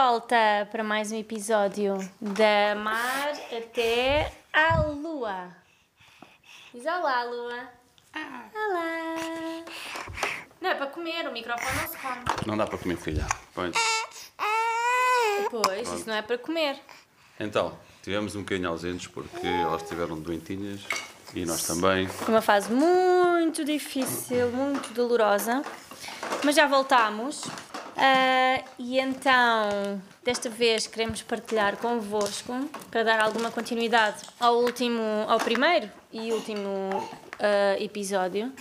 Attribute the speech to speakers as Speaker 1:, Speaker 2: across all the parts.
Speaker 1: volta para mais um episódio da Mar até à Lua. Diz olá, Lua. Olá. Não é para comer, o microfone não se come.
Speaker 2: Não dá para comer, filha. Pois.
Speaker 1: Pois, isso não é para comer.
Speaker 2: Então, tivemos um bocadinho ausentes porque elas estiveram doentinhas e nós também.
Speaker 1: Foi uma fase muito difícil, muito dolorosa, mas já voltámos. Ah, e então, desta vez queremos partilhar convosco para dar alguma continuidade ao último, ao primeiro e último ah, episódio.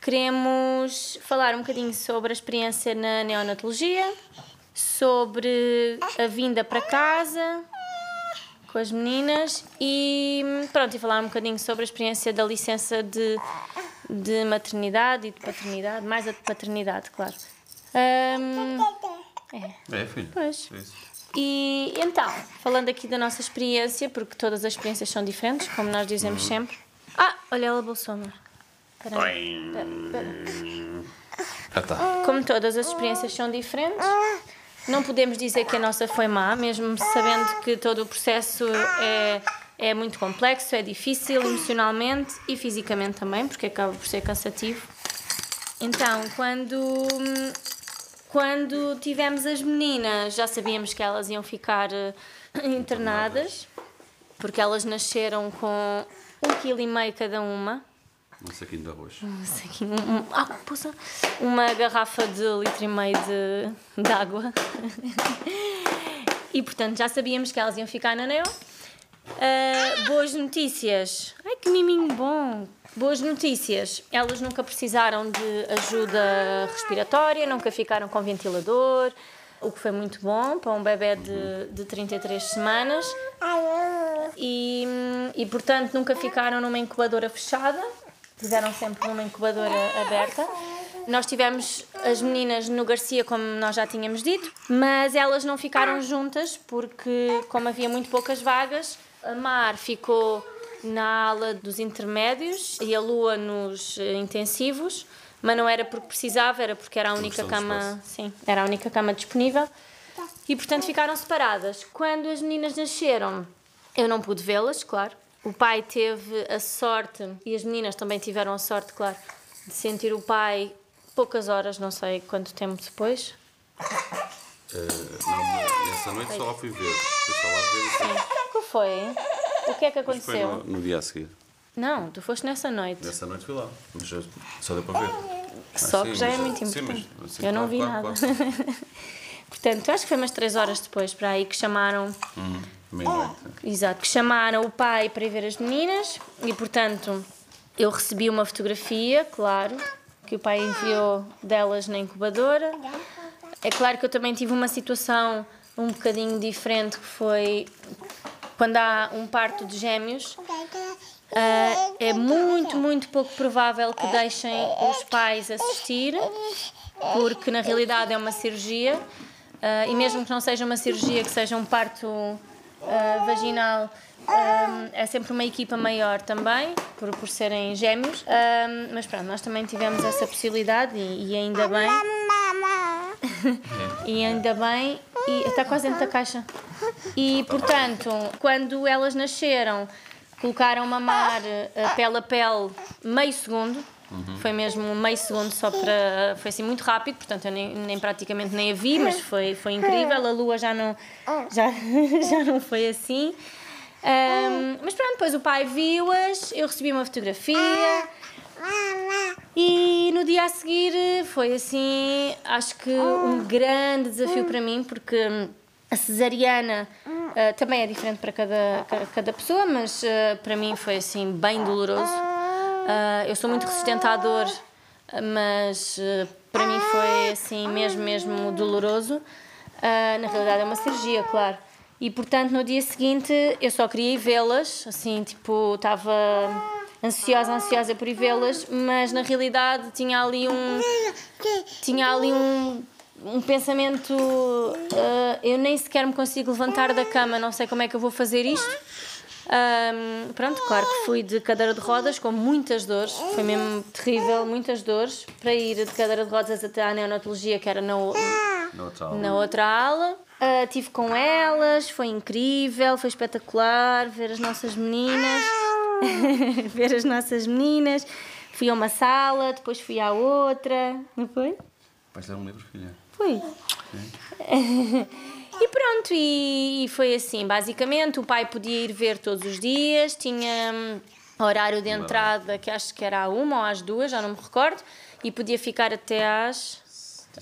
Speaker 1: Queremos falar um bocadinho sobre a experiência na neonatologia, sobre a vinda para casa, com as meninas e pronto, e falar um bocadinho sobre a experiência da licença de, de maternidade e de paternidade, mais a de paternidade, claro. Ahm,
Speaker 2: É, filho.
Speaker 1: Pois.
Speaker 2: É
Speaker 1: e então, falando aqui da nossa experiência, porque todas as experiências são diferentes, como nós dizemos sempre. Ah, olha, ela aí. Espera, espera.
Speaker 2: Já está.
Speaker 1: Como todas as experiências são diferentes, não podemos dizer que a nossa foi má, mesmo sabendo que todo o processo é, é muito complexo, é difícil emocionalmente e fisicamente também, porque acaba por ser cansativo. Então, quando, quando tivemos as meninas, já sabíamos que elas iam ficar eh, internadas, porque elas nasceram com um quilo e meio cada uma.
Speaker 2: Um saquinho de arroz.
Speaker 1: Mas aqui, um- um- ah, poça, uma garrafa de litro e meio de, de água. e portanto já sabíamos que elas iam ficar na neo. Ah, boas notícias. Ai que miminho bom! Boas notícias. Elas nunca precisaram de ajuda respiratória, nunca ficaram com ventilador, o que foi muito bom para um bebê de, de 33 semanas. E, e portanto nunca ficaram numa incubadora fechada, tiveram sempre numa incubadora aberta. Nós tivemos as meninas no Garcia, como nós já tínhamos dito, mas elas não ficaram juntas porque, como havia muito poucas vagas, a Mar ficou na ala dos intermédios e a Lua nos eh, intensivos, mas não era porque precisava, era porque era a única cama, sim, era a única cama disponível. E portanto ficaram separadas. Quando as meninas nasceram, eu não pude vê-las, claro. O pai teve a sorte, e as meninas também tiveram a sorte, claro, de sentir o pai poucas horas, não sei quanto tempo depois.
Speaker 2: Eh, não, essa noite só lá fui ver. Fui só lá ver depois-
Speaker 1: O que foi? O que é que
Speaker 2: Mas foi
Speaker 1: aconteceu?
Speaker 2: no, no dia a seguir.
Speaker 1: Não, tu foste nessa noite.
Speaker 2: Nessa noite fui lá. Mas já- só deu para ver.
Speaker 1: Só
Speaker 2: Ah, sim,
Speaker 1: que já é
Speaker 2: mas-
Speaker 1: muito
Speaker 2: sim,
Speaker 1: importante.
Speaker 2: mas- sim,
Speaker 1: eu não
Speaker 2: claro,
Speaker 1: vi
Speaker 2: claro,
Speaker 1: nada.
Speaker 2: claro.
Speaker 1: Portanto, acho que foi umas 3 horas depois para aí que chamaram
Speaker 2: Uhum, Meia-noite.
Speaker 1: Exato, que chamaram o pai para ir ver as meninas e, portanto, eu recebi uma fotografia, claro, que o pai enviou delas na incubadora. É claro que eu também tive uma situação um bocadinho diferente, que foi quando há um parto de gêmeos. ah, é muito, muito pouco provável que deixem os pais assistir, porque na realidade é uma cirurgia. ah, e mesmo que não seja uma cirurgia, que seja um parto ah, vaginal, ah, é sempre uma equipa maior também, por, por serem gêmeos. Ah, mas pronto, nós também tivemos essa possibilidade e, e ainda bem. E ainda bem, e está quase dentro da caixa. E portanto, quando elas nasceram, colocaram mamar a pele a pele meio segundo. Foi mesmo meio segundo só para. Foi assim muito rápido, portanto eu nem, nem praticamente nem a vi, mas foi, foi incrível. A lua já não, já, já não foi assim. Ahm, mas pronto, depois o pai viu-as, eu recebi uma fotografia. E no dia a seguir foi assim, acho que um grande desafio para mim, porque hum, a cesariana ah, também é diferente para cada, ca- cada pessoa, mas ah, para mim foi assim bem doloroso. Ah, eu sou muito resistente à dor, ah, mas ah, para mim foi assim mesmo, mesmo doloroso. Ah, na realidade é uma cirurgia, claro. E portanto no dia seguinte eu só queria vê-las, assim, tipo, estava ansiosa, ansiosa por vê-las, mas na realidade tinha ali um tinha ali um, um pensamento ah, eu nem sequer me consigo levantar da cama, não sei como é que eu vou fazer isto. Ahm, pronto, claro que fui de cadeira de rodas com muitas dores, foi mesmo terrível, muitas dores, para ir de cadeira de rodas até à neonatologia, que era na, o-
Speaker 2: Na outra
Speaker 1: ala. Ah, tive com elas, foi incrível, foi espetacular ver as nossas meninas. ver as nossas meninas. Fui a uma sala, depois fui à outra. Não foi?
Speaker 2: Vais ler um livro, filha?
Speaker 1: Foi. E pronto, e, e foi assim, basicamente, o pai podia ir ver todos os dias, tinha hum, horário de entrada que acho que era à uma ou às duas, já não me recordo, e podia ficar até às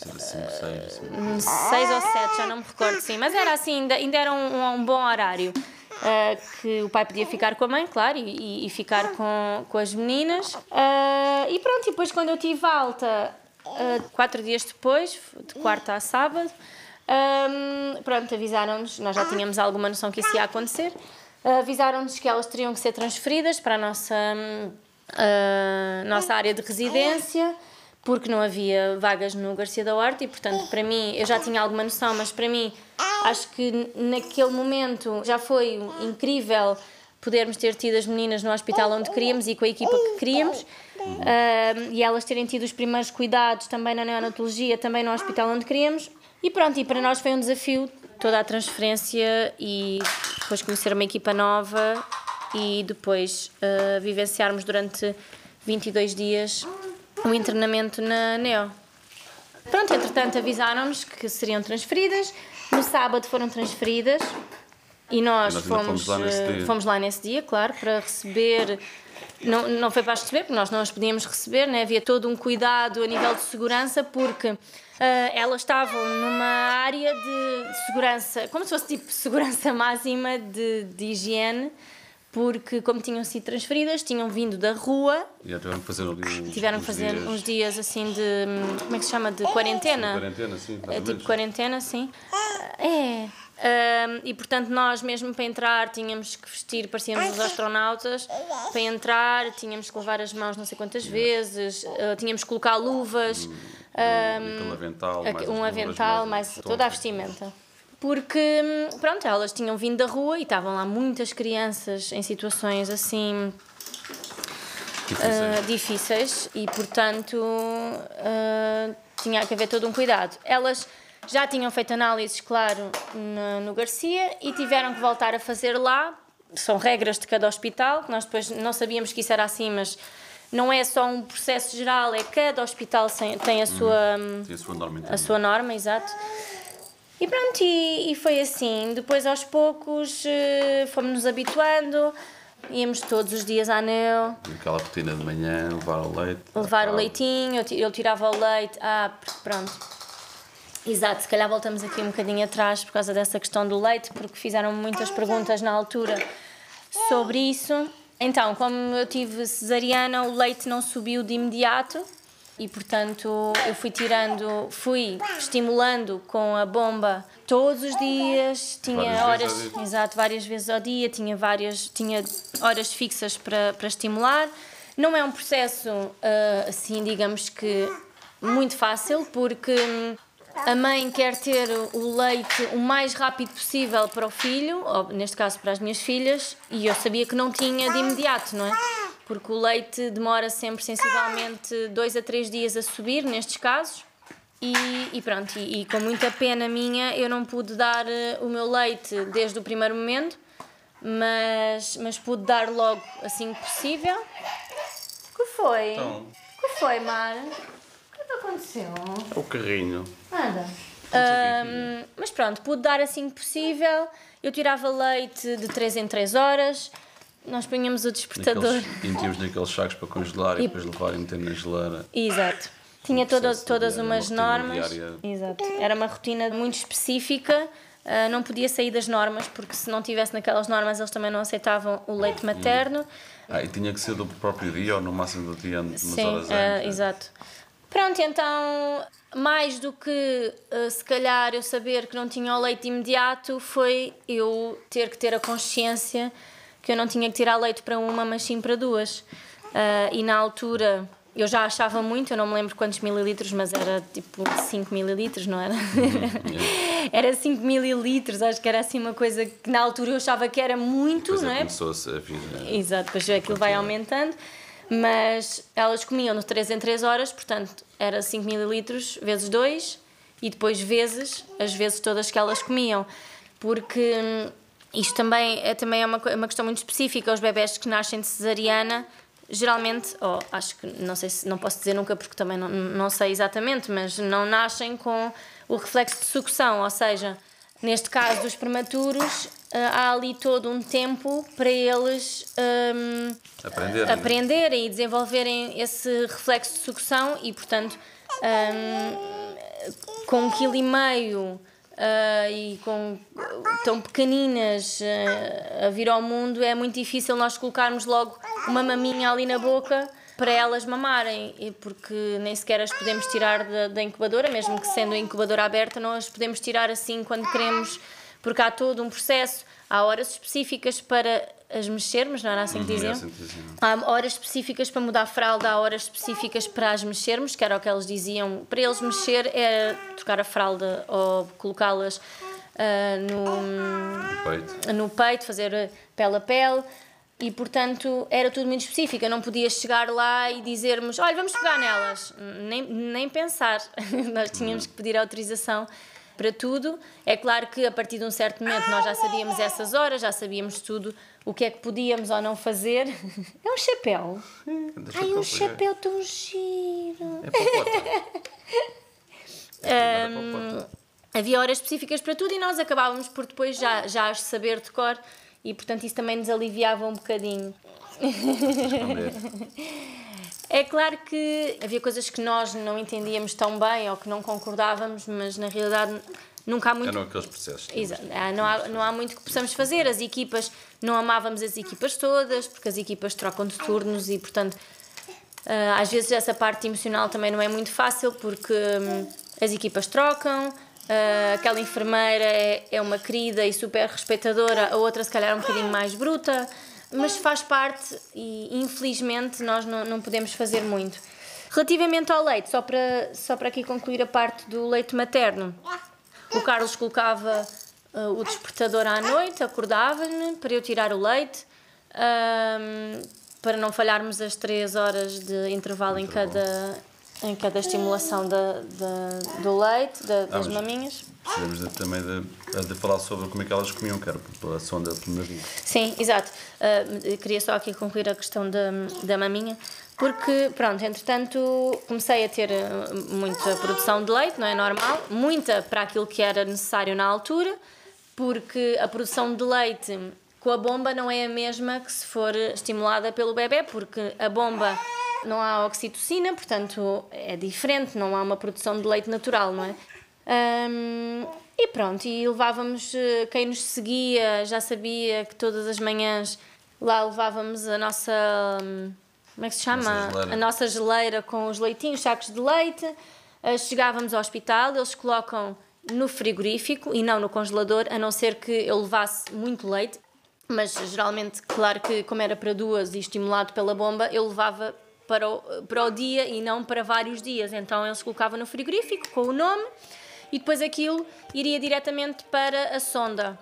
Speaker 1: hum, seis ou sete, já não me recordo, sim, mas era assim, ainda, ainda era um, um bom horário. Ah, que o pai podia ficar com a mãe, claro, e, e- ficar com, com as meninas. Ah, e pronto, e depois quando eu tive alta, ah, quatro dias depois, de quarta a sábado, Ahm, pronto, avisaram-nos, nós já tínhamos alguma noção que isso ia acontecer, avisaram-nos que elas teriam que ser transferidas para a nossa, hum, nossa área de residência, porque não havia vagas no Garcia da Horta e, portanto, para mim, eu já tinha alguma noção, mas para mim, acho que naquele momento já foi incrível podermos ter tido as meninas no hospital onde queríamos e com a equipa que queríamos. E elas terem tido os primeiros cuidados também na neonatologia, também no hospital onde queríamos. E pronto, e para nós foi um desafio toda a transferência e depois conhecer uma equipa nova e depois ah, vivenciarmos durante 22 dias um internamento na NEO. Pronto, entretanto avisaram-nos que seriam transferidas. No sábado foram transferidas e nós,
Speaker 2: nós
Speaker 1: fomos,
Speaker 2: fomos lá nesse
Speaker 1: eh,
Speaker 2: dia.
Speaker 1: fomos lá nesse dia, claro, para receber. Não, não foi para as receber, porque nós não as podíamos receber, né? havia todo um cuidado a nível de segurança, porque ah, elas estavam numa área de, de segurança, como se fosse tipo segurança máxima de, de higiene, porque, como tinham sido transferidas, tinham vindo da rua
Speaker 2: E já tiveram que fazer ali uns,
Speaker 1: tiveram que
Speaker 2: uns
Speaker 1: fazer
Speaker 2: dias
Speaker 1: uns dias assim de. Como é que se chama? De quarentena.
Speaker 2: de quarentena, sim. mais
Speaker 1: É tipo quarentena, sim. É. Hum, e portanto, nós mesmo para entrar tínhamos que vestir, parecíamos os astronautas. Para entrar, tínhamos que lavar as mãos não sei quantas vezes, uh, tínhamos que colocar luvas, hum,
Speaker 2: Aquele avental, mais
Speaker 1: um avental, mais
Speaker 2: mais
Speaker 1: toda a vestimenta. Porque, hum, pronto, elas tinham vindo da rua e estavam lá muitas crianças em situações assim
Speaker 2: Difíceis.
Speaker 1: ah, difíceis e, portanto, ah, tinha que haver todo um cuidado. Elas já tinham feito análises, claro, na- no Garcia e tiveram que voltar a fazer lá. São regras de cada hospital, que nós depois não sabíamos que isso era assim, mas não é só um processo geral, é cada hospital tem a sua. hum,
Speaker 2: Tinha a sua norma
Speaker 1: a
Speaker 2: interna.
Speaker 1: sua norma, exato. E pronto, e, e foi assim. Depois, aos poucos, eh, fomos-nos habituando, íamos todos os dias à ANEL,
Speaker 2: Aquela rotina de manhã, levar o leite.
Speaker 1: levar o leitinho, eu tirava o leite. Ah, pr- pronto. Exato, se calhar voltamos aqui um bocadinho atrás por causa dessa questão do leite, porque fizeram muitas perguntas na altura sobre isso. Então, como eu tive cesariana, o leite não subiu de imediato e, portanto, eu fui tirando, fui estimulando com a bomba todos os dias, tinha
Speaker 2: Várias
Speaker 1: horas,
Speaker 2: vezes
Speaker 1: exato, várias vezes ao dia, tinha várias, tinha horas fixas para, para estimular. Não é um processo ah, assim, digamos que muito fácil, porque hum, a mãe quer ter o leite o mais rápido possível para o filho, ou neste caso para as minhas filhas, e eu sabia que não tinha de imediato, não é? Porque o leite demora sempre sensivelmente dois a três dias a subir, nestes casos. E, e pronto, e, e com muita pena minha, eu não pude dar eh, o meu leite desde o primeiro momento, mas, mas pude dar logo assim que possível. O que foi?
Speaker 2: Então,
Speaker 1: O que foi, Mara? O que é que aconteceu?
Speaker 2: é o carrinho.
Speaker 1: Nada. Ahm, mas pronto, pude dar assim que possível. Eu tirava leite de 3 em 3 horas. Nós punhamos o despertador.
Speaker 2: E metíamos naqueles sacos para congelar e, depois levar e meter na geladeira.
Speaker 1: Exato. Tinha toda, todas
Speaker 2: diário,
Speaker 1: umas
Speaker 2: uma
Speaker 1: normas.
Speaker 2: diária.
Speaker 1: Exato. Era uma rotina muito específica. ah, não podia sair das normas, porque se não tivesse naquelas normas, eles também não aceitavam o leite materno.
Speaker 2: Ah, e tinha que ser do próprio dia ou no máximo do dia, umas
Speaker 1: Sim,
Speaker 2: horas
Speaker 1: ah,
Speaker 2: antes.
Speaker 1: exato. Pronto, então, mais do que ah, se calhar eu saber que não tinha o leite imediato, foi eu ter que ter a consciência que eu não tinha que tirar leite para uma, mas sim para duas. Ah, e na altura eu já achava muito, eu não me lembro quantos mililitros, mas era tipo 5 mililitros, não era? era 5 mililitros, acho que era assim uma coisa que na altura eu achava que era muito, não
Speaker 2: é
Speaker 1: é?
Speaker 2: começou-se a vir. eh,
Speaker 1: Exato, depois aquilo vai aumentando. Mas elas comiam no 3 em 3 horas, portanto era 5 mililitros vezes 2 e depois vezes, as vezes todas que elas comiam. Porque hum, isto também é, também é uma, uma questão muito específica. Os bebés que nascem de cesariana, geralmente, oh, acho que não sei se não posso dizer nunca porque também não, não sei exatamente, mas não nascem com o reflexo de sucção, ou seja, neste caso dos prematuros, eh, há ali todo um tempo para eles um,
Speaker 2: aprenderem.
Speaker 1: aprenderem e desenvolverem esse reflexo de sucção e, portanto, um, com um quilo e meio uh, e com tão pequeninas uh, a vir ao mundo, é muito difícil nós colocarmos logo uma maminha ali na boca para elas mamarem, porque nem sequer as podemos tirar da, da incubadora, mesmo que sendo a incubadora aberta, não as podemos tirar assim quando queremos, porque há todo um processo, há horas específicas para as mexermos, não era assim que uhum, diziam?
Speaker 2: Assim
Speaker 1: há horas específicas para mudar a fralda, há horas específicas para as mexermos, que era o que eles diziam. Para eles mexer é trocar a fralda ou colocá-las uh, no,
Speaker 2: peito.
Speaker 1: no peito, fazer pele a pele. E portanto era tudo muito específico. Eu não podia chegar lá e dizermos: olha, vamos pegar nelas. Nem, nem pensar. Nós tínhamos que pedir autorização para tudo. É claro que a partir de um certo momento nós já sabíamos essas horas, já sabíamos tudo o que é que podíamos ou não fazer. É um chapéu. É, Ai, um chapéu tão giro. É um, havia horas específicas para tudo e nós acabávamos por depois já, já as saber de cor e portanto isso também nos aliviava um bocadinho. É claro que havia coisas que nós não entendíamos tão bem ou que não concordávamos, mas na realidade nunca há muito.
Speaker 2: Eram aqueles processos.
Speaker 1: Exato. Não há, não há muito que possamos fazer. As equipas, não amávamos as equipas todas, porque as equipas trocam de turnos e, portanto, ah, às vezes essa parte emocional também não é muito fácil, porque hum, as equipas trocam. Uh, aquela enfermeira é, é uma querida e super respeitadora, a outra, se calhar, é um bocadinho mais bruta mas faz parte e infelizmente nós não, não podemos fazer muito. Relativamente ao leite, só para, só para aqui concluir a parte do leite materno, o Carlos colocava uh, o despertador à noite, acordava-me para eu tirar o leite, um, para não falharmos as 3 horas de intervalo em cada, em cada estimulação da, da, do leite, da, das ah, maminhas.
Speaker 2: Precisamos também de, de, falar sobre como é que elas comiam, que era pela sonda pulmonar.
Speaker 1: Sim, exato. Uh, queria só aqui concluir a questão da, da maminha, porque, pronto, entretanto comecei a ter ah, muita produção de leite, não é normal, muita para aquilo que era necessário na altura, porque a produção de leite com a bomba não é a mesma que se for estimulada pelo bebê, porque a bomba não há oxitocina, portanto é diferente, não há uma produção de leite natural, não é? Um, e pronto, e levávamos, eh, quem nos seguia já sabia que todas as manhãs lá levávamos a nossa, hum, como é que se chama?
Speaker 2: Nossa
Speaker 1: a nossa geleira com os leitinhos, sacos de leite. Eh, chegávamos ao hospital, eles colocam no frigorífico e não no congelador, a não ser que eu levasse muito leite. Mas geralmente, claro que como era para duas e estimulado pela bomba, eu levava para o, para o dia e não para vários dias. Então eles colocavam no frigorífico com o nome e depois aquilo iria diretamente para a sonda.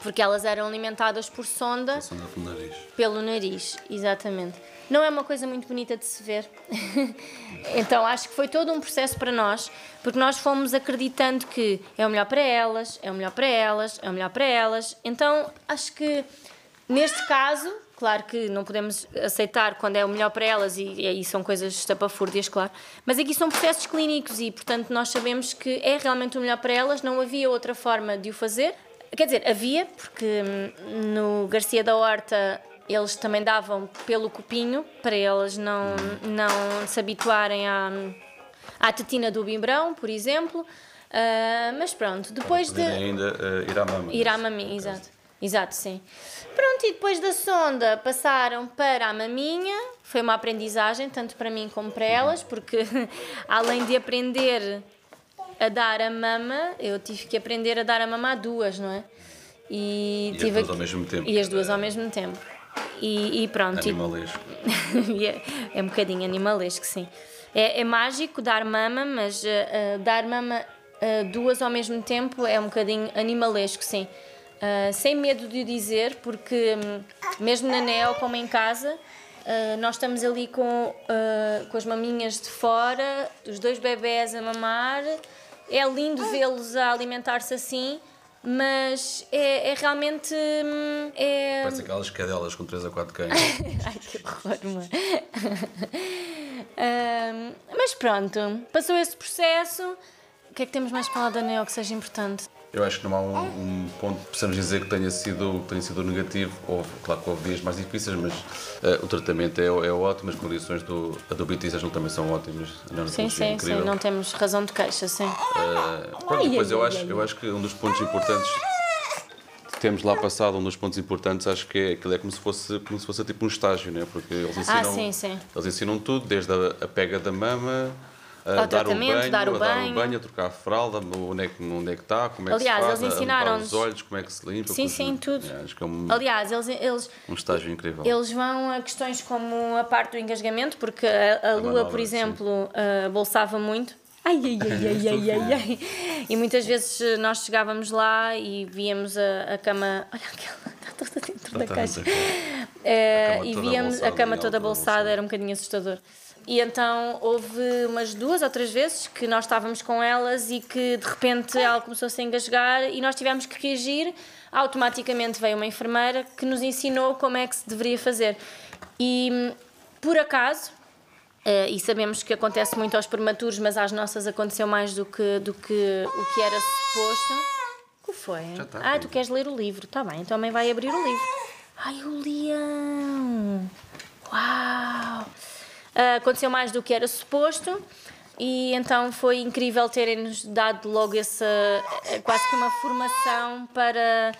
Speaker 1: Porque elas eram alimentadas por sonda.
Speaker 2: sonda pelo nariz.
Speaker 1: Pelo nariz, exatamente. Não é uma coisa muito bonita de se ver. então acho que foi todo um processo para nós, porque nós fomos acreditando que é o melhor para elas, é o melhor para elas, é o melhor para elas. Então acho que neste caso Claro que não podemos aceitar quando é o melhor para elas e, e aí são coisas estapafúrdias, claro. Mas aqui são processos clínicos e, portanto, nós sabemos que é realmente o melhor para elas, não havia outra forma de o fazer. Quer dizer, havia, porque hum, no Garcia da Horta eles também davam pelo copinho para elas não, não se habituarem à, à tetina do bimbrão, por exemplo. Uh, mas pronto, depois de.
Speaker 2: ainda uh, ir à mama.
Speaker 1: Ir à maminha, exato. Exato, sim. Pronto, e depois da sonda passaram para a maminha. Foi uma aprendizagem, tanto para mim como para elas, porque além de aprender a dar a mama, eu tive que aprender a dar a mama a duas, não é?
Speaker 2: E, e tive as duas ao mesmo tempo.
Speaker 1: E as duas ao mesmo tempo. E, e pronto.
Speaker 2: Animalesco.
Speaker 1: é, é um bocadinho animalesco, sim. É, é mágico dar mama, mas uh, uh, dar mama uh, duas ao mesmo tempo é um bocadinho animalesco, sim. Uh, sem medo de o dizer, porque um, mesmo na Neo, como em casa, uh, nós estamos ali com, uh, com as maminhas de fora, os dois bebés a mamar é lindo vê-los a alimentar-se assim, mas é, é realmente. hum, É...
Speaker 2: Parece aquelas cadelas com 3 a 4 cães.
Speaker 1: Ai, que horror. Ahm, mas pronto, passou esse processo. O que é que temos mais para falar da Neo que seja importante?
Speaker 2: Eu acho que não há um, um ponto que possamos dizer que tenha sido, que tenha sido negativo. Houve, claro que houve dias mais difíceis, mas eh, o tratamento é, é ótimo, as condições do, a do BTS também são ótimas.
Speaker 1: Sim,
Speaker 2: é
Speaker 1: sim, sim,
Speaker 2: incrível.
Speaker 1: não temos razão de queixa, sim.
Speaker 2: Eh, pronto, depois eu acho, eu acho que um dos pontos importantes temos lá passado um dos pontos importantes acho que é aquilo é como se fosse como se fosse tipo um estágio né porque eles ensinam
Speaker 1: Ah, sim, sim.
Speaker 2: eles ensinam tudo desde a, a pega da mama
Speaker 1: Ao
Speaker 2: dar o banho,
Speaker 1: dar o
Speaker 2: a dar
Speaker 1: banho.
Speaker 2: o banho, a trocar a fralda, onde é que, onde é que está, como é
Speaker 1: Aliás,
Speaker 2: que se faz,
Speaker 1: eles ensinaram-nos-
Speaker 2: os olhos, como é que se limpa.
Speaker 1: Sim, sim, tudo.
Speaker 2: É, acho que é um,
Speaker 1: Aliás, eles, eles,
Speaker 2: um estágio incrível.
Speaker 1: eles vão a questões como a parte do engasgamento, porque a, a Lua,
Speaker 2: manobra,
Speaker 1: por exemplo, ah, bolsava muito. Ai, ai, ai, ai, ai, ai, ai. E muitas vezes eh, nós chegávamos lá e víamos a, a cama. Olha aquela, está toda dentro da
Speaker 2: Está
Speaker 1: caixa.
Speaker 2: da
Speaker 1: Eh,
Speaker 2: cama
Speaker 1: e víamos a cama toda bolsada. era um bocadinho assustador. E então houve umas duas ou três vezes que nós estávamos com elas e que de repente ela começou a se engasgar e nós tivemos que reagir. Automaticamente veio uma enfermeira que nos ensinou como é que se deveria fazer. E por acaso, eh, e sabemos que acontece muito aos prematuros, mas às nossas aconteceu mais do que, do que o que era suposto. O que foi?
Speaker 2: Está,
Speaker 1: ah, tu queres ler o livro? Está bem, então também vai abrir o livro. Ai, o leão! Uau! Ah, aconteceu mais do que era suposto e então foi incrível terem-nos dado logo essa eh, quase que uma formação para,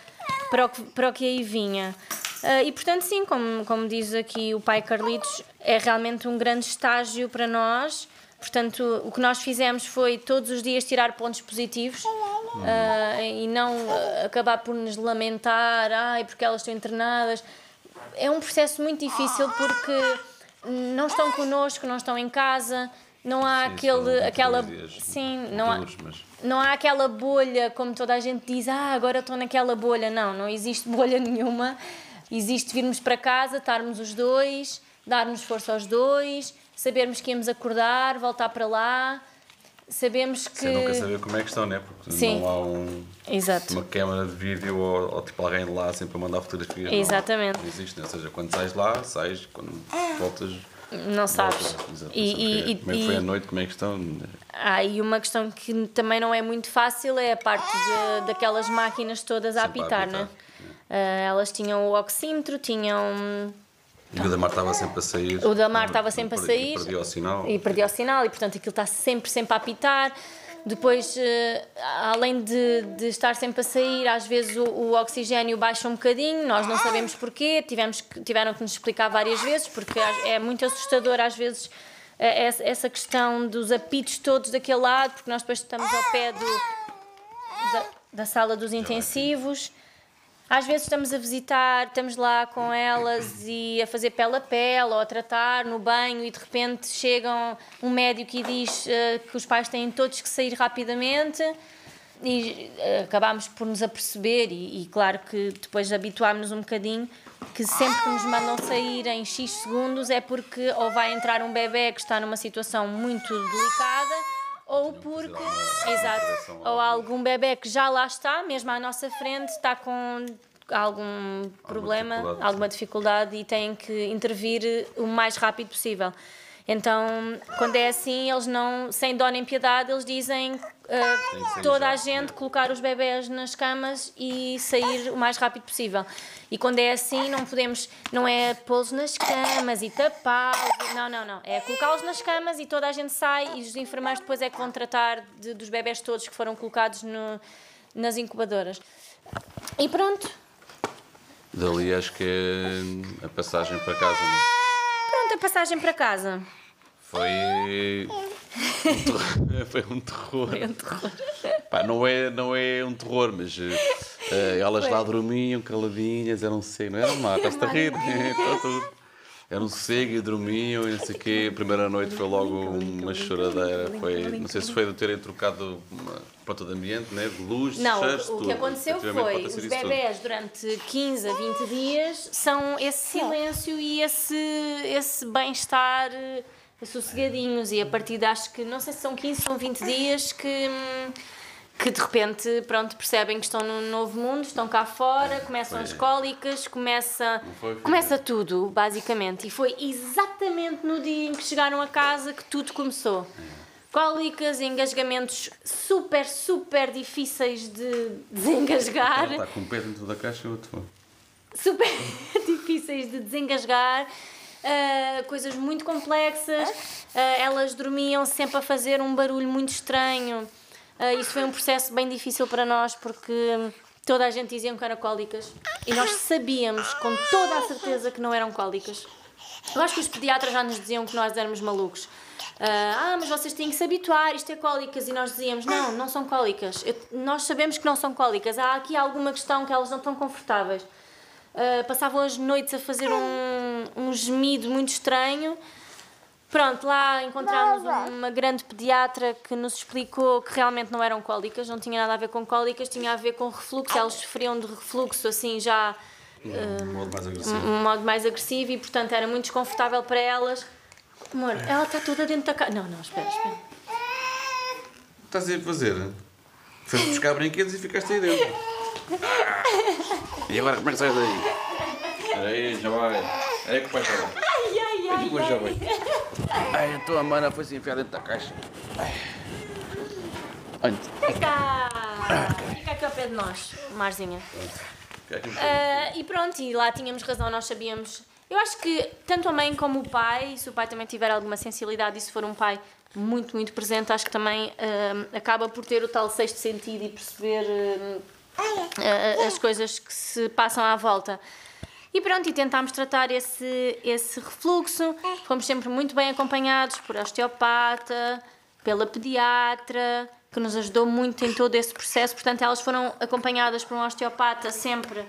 Speaker 1: para, o, que, para o que aí vinha. Ah, e portanto, sim, como, como diz aqui o pai Carlitos, é realmente um grande estágio para nós. Portanto, o que nós fizemos foi todos os dias tirar pontos positivos ah, e não acabar por nos lamentar, ai, porque elas estão internadas. É um processo muito difícil porque não estão connosco, não estão em casa, não há
Speaker 2: Sim,
Speaker 1: aquele,
Speaker 2: são
Speaker 1: aquela, sim, não há,
Speaker 2: mas-
Speaker 1: não há aquela bolha como toda a gente diz, ah, agora estou naquela bolha. Não, não existe bolha nenhuma. Existe virmos para casa, estarmos os dois, darmos força aos dois, sabermos que íamos acordar, voltar para lá. Sabemos que.
Speaker 2: Você nunca saber como é que estão, né? Porque
Speaker 1: Sim.
Speaker 2: não há um,
Speaker 1: Exato.
Speaker 2: uma câmara de vídeo ou, ou tipo alguém lá sempre a mandar fotografias. não-
Speaker 1: Exatamente.
Speaker 2: Não, existe, né? Ou seja, quando sais lá, sais, quando voltas.
Speaker 1: Não sabes.
Speaker 2: voltas. Exato.
Speaker 1: E,
Speaker 2: Não sabes
Speaker 1: e,
Speaker 2: como é que foi
Speaker 1: e-
Speaker 2: a noite, como é que estão.
Speaker 1: Ah, e uma questão que também não é muito fácil é a parte de- daquelas máquinas todas a
Speaker 2: Sempre a
Speaker 1: apitar,
Speaker 2: apitar,
Speaker 1: né? Ah, elas tinham o oxímetro, tinham.
Speaker 2: E o Damar estava sempre a sair.
Speaker 1: O Damar estava sempre a
Speaker 2: E
Speaker 1: sair.
Speaker 2: perdia o sinal.
Speaker 1: E perdia o sinal, e portanto aquilo está sempre, sempre a apitar. Depois, eh, além de, de estar sempre a sair, às vezes o, o oxigênio baixa um bocadinho, nós não sabemos porquê, tivemos tiveram que nos explicar várias vezes, porque é muito assustador às vezes eh, essa, essa questão dos apitos todos daquele lado, porque nós depois estamos ao pé do, da, da sala dos intensivos. Às vezes estamos a visitar, estamos lá com elas e a fazer pele a pele ou a tratar no banho e de repente chega um médico e diz eh, que os pais têm todos que sair rapidamente e eh, acabámos por nos aperceber e, e claro que depois habituámos-nos um bocadinho que sempre que nos mandam sair em X segundos é porque ou vai entrar um bebê que está numa situação muito delicada ou porque
Speaker 2: alguma
Speaker 1: exato.
Speaker 2: Operação,
Speaker 1: ou algum bebê que já lá está mesmo à nossa frente está com algum problema
Speaker 2: dificuldade.
Speaker 1: alguma dificuldade e têm que intervir o mais rápido possível. Então quando é assim eles não sem dó nem piedade eles dizem
Speaker 2: sair
Speaker 1: toda a gente
Speaker 2: né?
Speaker 1: colocar os bebés nas camas e sair o mais rápido possível. E quando é assim, não podemos, não é pô-los nas camas e tapá-los, não, não, não. É colocá-los nas camas e toda a gente sai e os enfermeiros depois é que vão tratar de- dos bebés todos que foram colocados no- nas incubadoras. E pronto,
Speaker 2: Dali acho que é a passagem para casa, né?
Speaker 1: pronto, a passagem para casa.
Speaker 2: Foi. Um Foi um terror.
Speaker 1: Foi um terror.
Speaker 2: Pá, não, é, não é um terror, mas eh, elas lá dormiam caladinhas, eram sossego. Não era má, estás-te a rir? Está tudo. Era um sossego e dormiam e não sei o quê. A primeira noite foi logo uma choradeira. Foi, não sei se foi de terem trocado porta de ambiente, né? de luz, de
Speaker 1: Não, o, o
Speaker 2: tudo.
Speaker 1: que aconteceu foi os bebés durante 15 a 20 dias são esse silêncio e esse, esse bem-estar sossegadinhos. E a partir de acho que não sei se são 15 ou 20 dias que que de repente pronto percebem que estão num novo mundo estão cá fora começam
Speaker 2: Foi.
Speaker 1: as cólicas começa
Speaker 2: foi,
Speaker 1: começa tudo basicamente. E foi exatamente no dia em que chegaram a casa que tudo começou. Cólicas engasgamentos super super difíceis de desengasgar.
Speaker 2: Ela está com um pé dentro da caixa e outro
Speaker 1: super difíceis de desengasgar, ah, coisas muito complexas. Ah, elas dormiam sempre a fazer um barulho muito estranho. Ah, isso foi um processo bem difícil para nós porque toda a gente dizia que eram cólicas e nós sabíamos com toda a certeza que não eram cólicas. Eu acho que os pediatras já nos diziam que nós éramos malucos. Ah, ah, mas vocês têm que se habituar, isto é cólicas. E nós dizíamos: não, não são cólicas. Eu- nós sabemos que não são cólicas. Há aqui alguma questão que elas não estão confortáveis. Ah, passavam as noites a fazer um, um gemido muito estranho. Pronto, lá encontramos uma grande pediatra que nos explicou que realmente não eram cólicas, não tinha nada a ver com cólicas, tinha a ver com refluxo. Elas sofriam de refluxo assim já
Speaker 2: Um modo mais agressivo.
Speaker 1: um modo mais agressivo e portanto era muito desconfortável para elas. Amor, ela está toda dentro da casa. Não, não, espera, espera.
Speaker 2: Estás a fazer? Foste buscar brinquedos e ficaste aí dentro. E agora como é que sai daí? Aí, já vai. É que o pai está lá.
Speaker 1: Ai, ai, ai.
Speaker 2: Depois já vai. Ai, a tua mana foi se enfiar dentro da caixa. Ai. Olha,
Speaker 1: Vem cá. Fica aqui ao pé de nós, Marzinha.
Speaker 2: fica aqui bocadinho.
Speaker 1: Ah, e pronto, e lá tínhamos razão, nós sabíamos. Eu acho que tanto a mãe como o pai, se o pai também tiver alguma sensibilidade e se for um pai muito, muito presente, acho que também ah, acaba por ter o tal sexto sentido e perceber ah, ah, as coisas que se passam à volta. E pronto, e tentámos tratar esse, esse refluxo. Fomos sempre muito bem acompanhados por osteopata, pela pediatra, que nos ajudou muito em todo esse processo. Portanto, elas foram acompanhadas por um osteopata sempre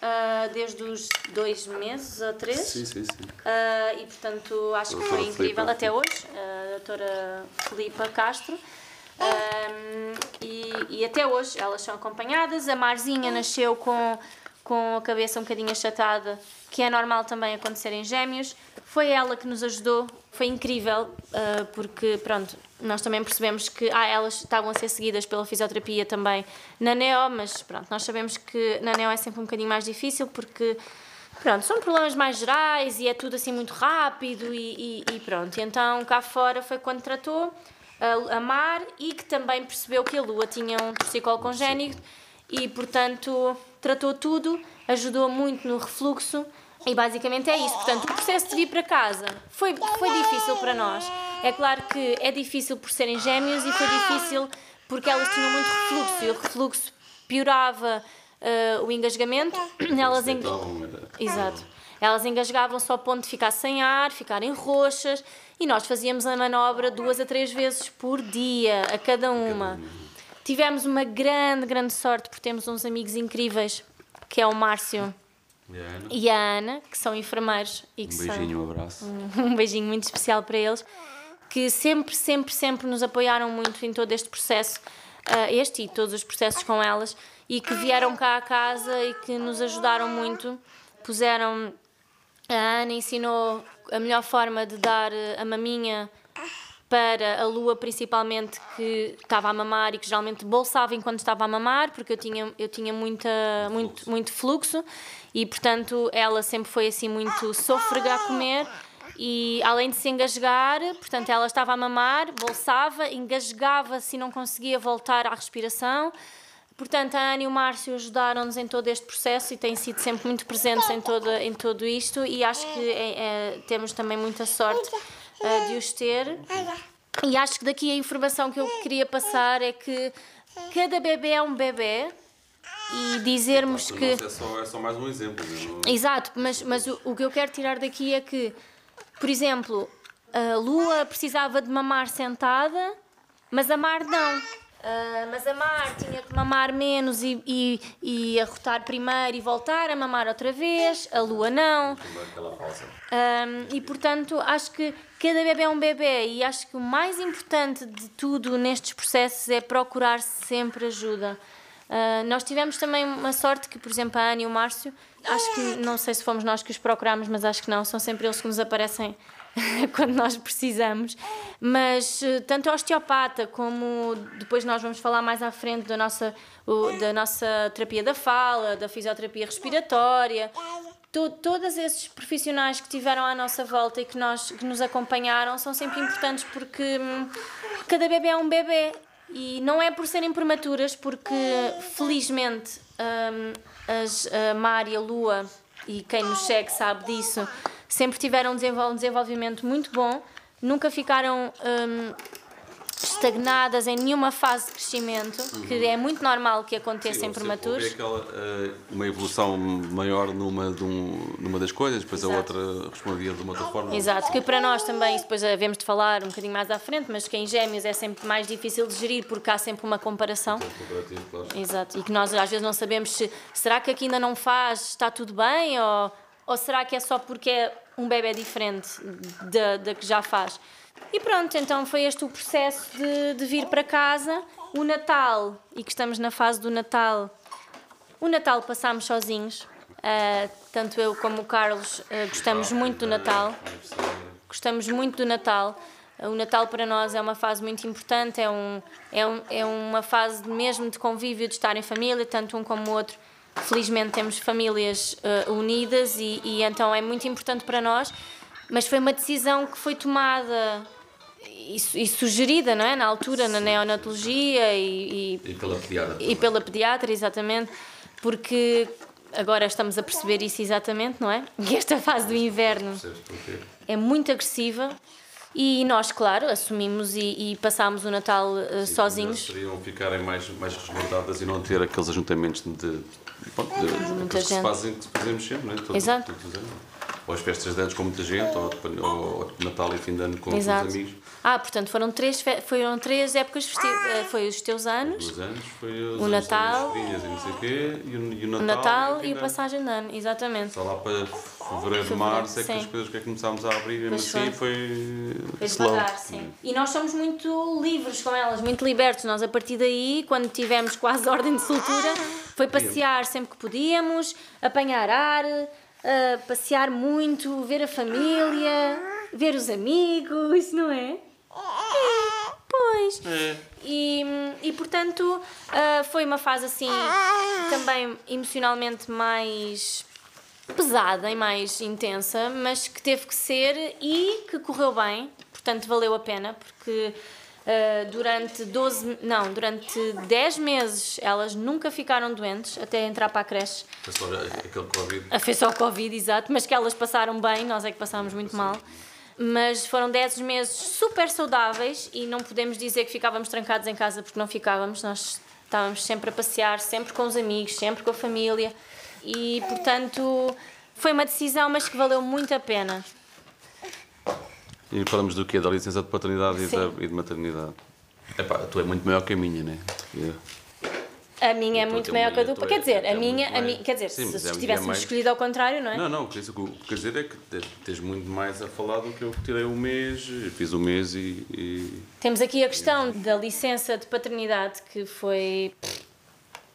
Speaker 1: ah, desde os dois meses ou três.
Speaker 2: Sim, sim, sim.
Speaker 1: Ah, e portanto acho que foi incrível
Speaker 2: Filipa.
Speaker 1: até hoje, a doutora Filipa Castro. Ahm, e, e até hoje elas são acompanhadas. A Marzinha nasceu com, com a cabeça um bocadinho achatada, que é normal também acontecer em gêmeos. Foi ela que nos ajudou, foi incrível, ah, porque pronto, nós também percebemos que ah, elas estavam a ser seguidas pela fisioterapia também na NEO, mas pronto, nós sabemos que na NEO é sempre um bocadinho mais difícil porque Pronto, são problemas mais gerais e é tudo assim muito rápido e, e, e pronto. Então cá fora foi quando tratou a, a Mar e que também percebeu que a Lua tinha um torcicolo congénito e portanto tratou tudo, ajudou muito no refluxo e basicamente é isso. Portanto, o processo de vir para casa foi, foi difícil para nós. É claro que é difícil por serem gêmeos e foi difícil porque elas tinham muito refluxo e o refluxo piorava ah, o engasgamento. Elas en-
Speaker 2: Então, era-
Speaker 1: Exato. Elas engasgavam só a ponto de ficar sem ar, ficarem roxas e nós fazíamos a manobra duas a três vezes por dia, a cada uma. Tivemos uma grande, grande sorte porque temos uns amigos incríveis, que é o Márcio
Speaker 2: E a Ana?
Speaker 1: e a Ana, que são enfermeiros e que
Speaker 2: Um
Speaker 1: são
Speaker 2: beijinho, um abraço.
Speaker 1: um beijinho muito especial para eles, que sempre, sempre, sempre nos apoiaram muito em todo este processo, ah, este e todos os processos com elas, e que vieram cá à casa e que nos ajudaram muito. Puseram. A Ana ensinou a melhor forma de dar eh, a maminha para a Lua, principalmente, que estava a mamar e que geralmente bolsava enquanto estava a mamar, porque eu tinha, eu tinha muita, muito, muito fluxo e, portanto, ela sempre foi assim muito sôfrega a comer. E além de se engasgar, portanto, ela estava a mamar, bolsava, engasgava-se e não conseguia voltar à respiração. Portanto, a Ana e o Márcio ajudaram-nos em todo este processo e têm sido sempre muito presentes em, toda, em tudo isto e acho que é- é- temos também muita sorte eh, de os ter. E acho que daqui a informação que eu queria passar é que cada bebê é um bebê e dizermos que...
Speaker 2: Nossa, é, só, é só mais um exemplo. né? Não-
Speaker 1: Exato, mas, mas o, o que eu quero tirar daqui é que, por exemplo, a Lua precisava de mamar sentada, mas a Mar não. Ah, mas a Mar tinha que mamar menos e, e, e arrotar primeiro e voltar a mamar outra vez, a Lua não. E portanto, acho que cada bebê é um bebê e acho que o mais importante de tudo nestes processos é procurar sempre ajuda. Uh, nós tivemos também uma sorte que, por exemplo, a Ana e o Márcio, acho que não sei se fomos nós que os procurámos, mas acho que não, são sempre eles que nos aparecem quando nós precisamos. Mas uh, tanto a osteopata como depois nós vamos falar mais à frente da nossa, da nossa terapia da fala, da fisioterapia respiratória, to, todos esses profissionais que tiveram à nossa volta e que, nós, que nos acompanharam são sempre importantes porque hum, cada bebê é um bebê e não é por serem prematuras, porque felizmente um, as, a Mar e a Lua, e quem nos segue sabe disso, sempre tiveram um desenvolvimento muito bom, nunca ficaram um, estagnadas em nenhuma fase de crescimento, uhum. que é muito normal que aconteça Sim, em prematuros.
Speaker 2: Houve aquela, uh, uma evolução maior numa, um, numa das coisas, depois Exato. a outra respondia de uma outra forma.
Speaker 1: Exato, que para nós também, depois havemos de falar um bocadinho mais à frente, mas que em gêmeos é sempre mais difícil de gerir porque há sempre uma comparação.
Speaker 2: Claro.
Speaker 1: Exato, e que nós às vezes não sabemos se será que aqui ainda não faz, está tudo bem, ou, ou será que é só porque é um bebê diferente da que já faz. E pronto, então foi este o processo de, de vir para casa. O Natal, e que estamos na fase do Natal, o Natal passámos sozinhos. Uh, tanto eu como o Carlos uh, gostamos muito do Natal. Gostamos muito do Natal. O Natal para nós é uma fase muito importante, é, um, é, um, é uma fase mesmo de convívio, de estar em família, tanto um como o outro. Felizmente temos famílias unidas e, e então é muito importante para nós mas foi uma decisão que foi tomada e, e, sugerida, não é? Na altura, Sim. na neonatologia
Speaker 2: e, e, e pela pediatra.
Speaker 1: E pela pediatra, exatamente, porque agora estamos a perceber isso exatamente, não é? Que esta fase do inverno é muito agressiva e nós, claro, assumimos e, e passámos o Natal uh, Sim, sozinhos.
Speaker 2: Poderiam ficarem mais, mais resguardadas e não ter aqueles ajuntamentos de, de, de, de, de muita gente. que se fazem, que fazemos sempre, não é? Todo,
Speaker 1: Exato.
Speaker 2: ou as festas de anos com muita gente, ou, ou, Natal e fim de ano com, os amigos.
Speaker 1: Ah, portanto, foram três, foram três épocas festivas. Eh, foi os teus anos.
Speaker 2: Os anos, foi os
Speaker 1: o Natal.
Speaker 2: e não sei quê, e o, e o Natal.
Speaker 1: O Natal e, o passagem de ano, exatamente.
Speaker 2: Só lá para fevereiro, março é que as coisas que começámos a abrir, mesmo assim foi.
Speaker 1: Foi devagar, sim. E nós somos muito livres com elas, muito libertos. Nós, a partir daí, quando tivemos quase ordem de soltura, foi passear sempre que podíamos, apanhar ar, uh, passear muito, ver a família, ver os amigos, não é? Pois. É. E, e portanto uh, foi uma fase assim também emocionalmente mais pesada e mais intensa, mas que teve que ser e que correu bem, portanto valeu a pena, porque uh, durante 12, não, durante 10 meses elas nunca ficaram doentes até entrar para a creche.
Speaker 2: Foi só aquele Covid.
Speaker 1: Foi só o Covid, exato, mas que elas passaram bem, nós é que passámos muito mal mas foram 10 meses super saudáveis e não podemos dizer que ficávamos trancados em casa porque não ficávamos, nós estávamos sempre a passear, sempre com os amigos, sempre com a família e portanto foi uma decisão, mas que valeu muito a pena.
Speaker 2: E falamos do quê? Da licença de paternidade e, da, e de maternidade. Epá, tu é muito maior que a minha, né?
Speaker 1: A minha é muito maior que a do. Quer dizer, a minha, a minha, quer dizer, se, se tivéssemos escolhido ao contrário, não é?
Speaker 2: Não, não, o que quer dizer é que tens muito mais a falar do que eu tirei um mês, fiz um mês e.
Speaker 1: Temos aqui a questão da licença de paternidade que foi.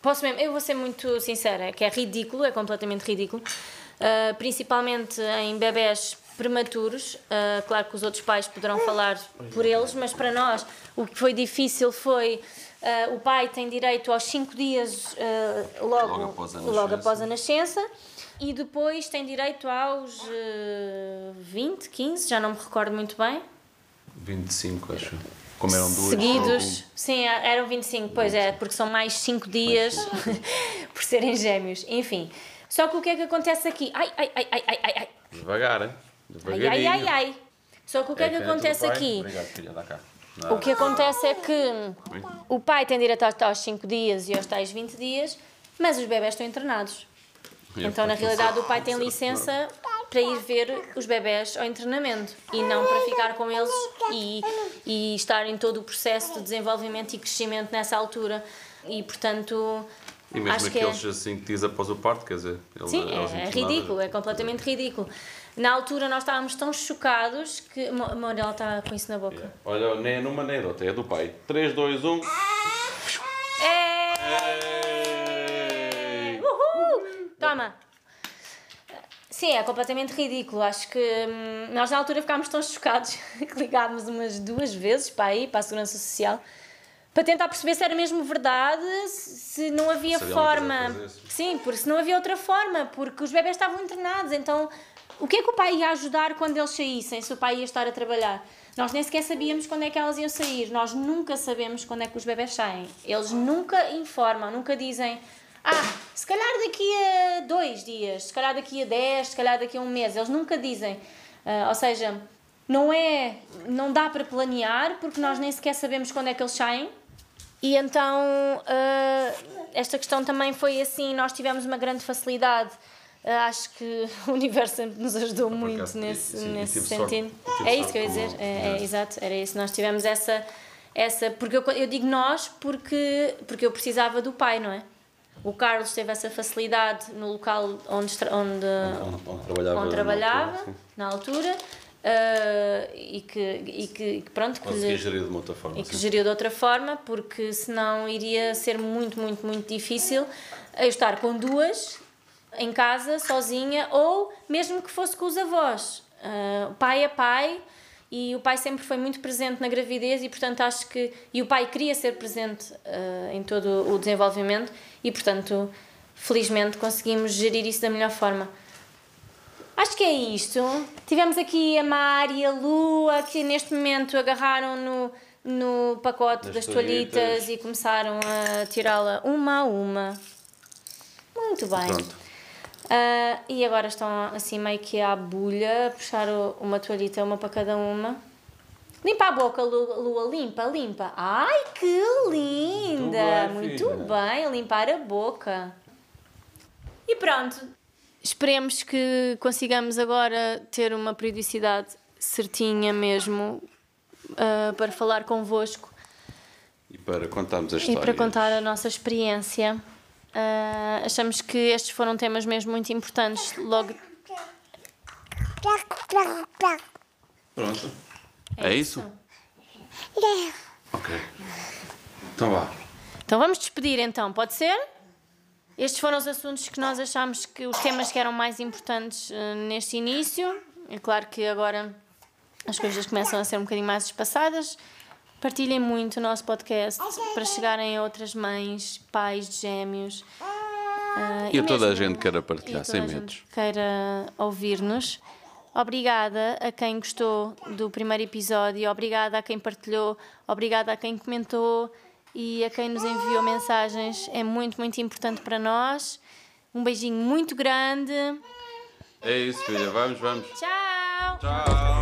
Speaker 1: Posso mesmo, eu vou ser muito sincera, que é ridículo, é completamente ridículo, uh, principalmente em bebés prematuros. Uh, claro que os outros pais poderão falar por eles, mas para nós o que foi difícil foi Uh, o pai tem direito aos 5 dias uh, logo, logo, após logo, após a nascença e depois tem direito aos uh, 20, 15, já não me recordo muito bem.
Speaker 2: 25, acho. Como eram duas.
Speaker 1: Seguidos, sim, eram 25, pois 25. é, porque são mais 5 dias por serem gêmeos. Enfim. Só que o que é que acontece aqui? Ai, ai, ai, ai, ai, ai.
Speaker 2: Devagar, hein?
Speaker 1: Ai, ai, ai, ai. Só que o que é, é que acontece aqui?
Speaker 2: Obrigado, filha, dá cá.
Speaker 1: O que acontece é que o pai tem direito aos 5 dias e aos tais 20 dias, mas os bebés estão internados. Então, na realidade, o pai tem licença para ir ver os bebés ao internamento e não para ficar com eles e, e estar em todo o processo de desenvolvimento e crescimento nessa altura. E, portanto,
Speaker 2: e mesmo acho aqueles que é... que diz após o parto, quer dizer,
Speaker 1: Sim, é, é ridículo, é completamente ridículo. Na altura nós estávamos tão chocados que. Ela está com isso na boca. Yeah.
Speaker 2: Olha, nem é numa nem é outra, é do pai. 3, 2, 1.
Speaker 1: É! é... forma. Sim, é completamente ridículo. Acho que hum, nós na altura ficámos tão chocados que ligámos umas duas vezes para aí, para a Segurança Social, para tentar perceber se era mesmo verdade, se não havia
Speaker 2: Se havia
Speaker 1: forma. Sim, porque se não havia outra forma, porque os bebés estavam internados, então o que é que o pai ia ajudar quando eles saíssem, se o pai ia estar a trabalhar? Nós nem sequer sabíamos quando é que elas iam sair, nós nunca sabemos quando é que os bebés saem. Eles nunca informam, nunca dizem, ah, se calhar daqui a dois dias, se calhar daqui a dez, se calhar daqui a um mês. Eles nunca dizem. Ah, ou seja, não é, não dá para planear porque nós nem sequer sabemos quando é que eles saem. E então, ah, esta questão também foi assim, nós tivemos uma grande facilidade. Ah, acho que o universo sempre nos ajudou muito
Speaker 2: acaso,
Speaker 1: nesse,
Speaker 2: sim,
Speaker 1: nesse
Speaker 2: sorte-
Speaker 1: sentido.
Speaker 2: tive
Speaker 1: é isso que eu ia
Speaker 2: sorte
Speaker 1: dizer,
Speaker 2: com-
Speaker 1: é, é, exato, era isso. Nós tivemos essa, essa porque eu, eu digo nós porque, porque eu precisava do pai, não é? O Carlos teve essa facilidade no local onde, onde,
Speaker 2: Onde, onde trabalhava.
Speaker 1: onde
Speaker 2: na
Speaker 1: trabalhava,
Speaker 2: altura,
Speaker 1: na altura, ah, e, que, e que que pronto, que lhe-
Speaker 2: gerir de uma outra forma.
Speaker 1: e que
Speaker 2: sim.
Speaker 1: geriu de outra forma, porque senão iria ser muito, muito, muito difícil eu estar com duas em casa, sozinha, ou mesmo que fosse com os avós. Ah, pai é pai e o pai sempre foi muito presente na gravidez e, portanto, acho que. E o pai queria ser presente ah, em todo o desenvolvimento e, portanto, felizmente conseguimos gerir isso da melhor forma. Acho que é isto. Tivemos aqui a Mar e a Lua que neste momento agarraram no, no pacote
Speaker 2: Das
Speaker 1: das toalhitas
Speaker 2: toalhitas.
Speaker 1: e começaram a tirá-la uma a uma. Muito bem.
Speaker 2: Pronto.
Speaker 1: Ah, e agora estão assim meio que à bulha, a puxar uma toalhita, uma para cada uma. Limpa a boca, Lu- Lua, limpa, limpa. Ai, que linda!
Speaker 2: bem,
Speaker 1: Muito bem, limpar a boca. E pronto. Esperemos que consigamos agora ter uma periodicidade certinha mesmo ah, para falar convosco
Speaker 2: E para contarmos a
Speaker 1: e
Speaker 2: história.
Speaker 1: para contar a nossa experiência. Ah, achamos que estes foram temas mesmo muito importantes. Logo,
Speaker 2: Pronto. É, isso? Ok. Então vá.
Speaker 1: Então vamos despedir então, pode ser? Estes foram os assuntos que nós achámos que os temas que eram mais importantes eh, neste início. É claro que agora as coisas começam a ser um bocadinho mais espaçadas. Partilhem muito o nosso podcast para chegarem a outras mães, pais de gêmeos. ah,
Speaker 2: E a toda a gente queira
Speaker 1: e
Speaker 2: partilhar, sem medos.
Speaker 1: queira ouvir-nos. Obrigada a quem gostou do primeiro episódio, obrigada a quem partilhou, obrigada a quem comentou e a quem nos enviou mensagens. É muito, muito importante para nós. Um beijinho muito grande.
Speaker 2: É isso, filha. Vamos, vamos.
Speaker 1: Tchau!
Speaker 2: Tchau.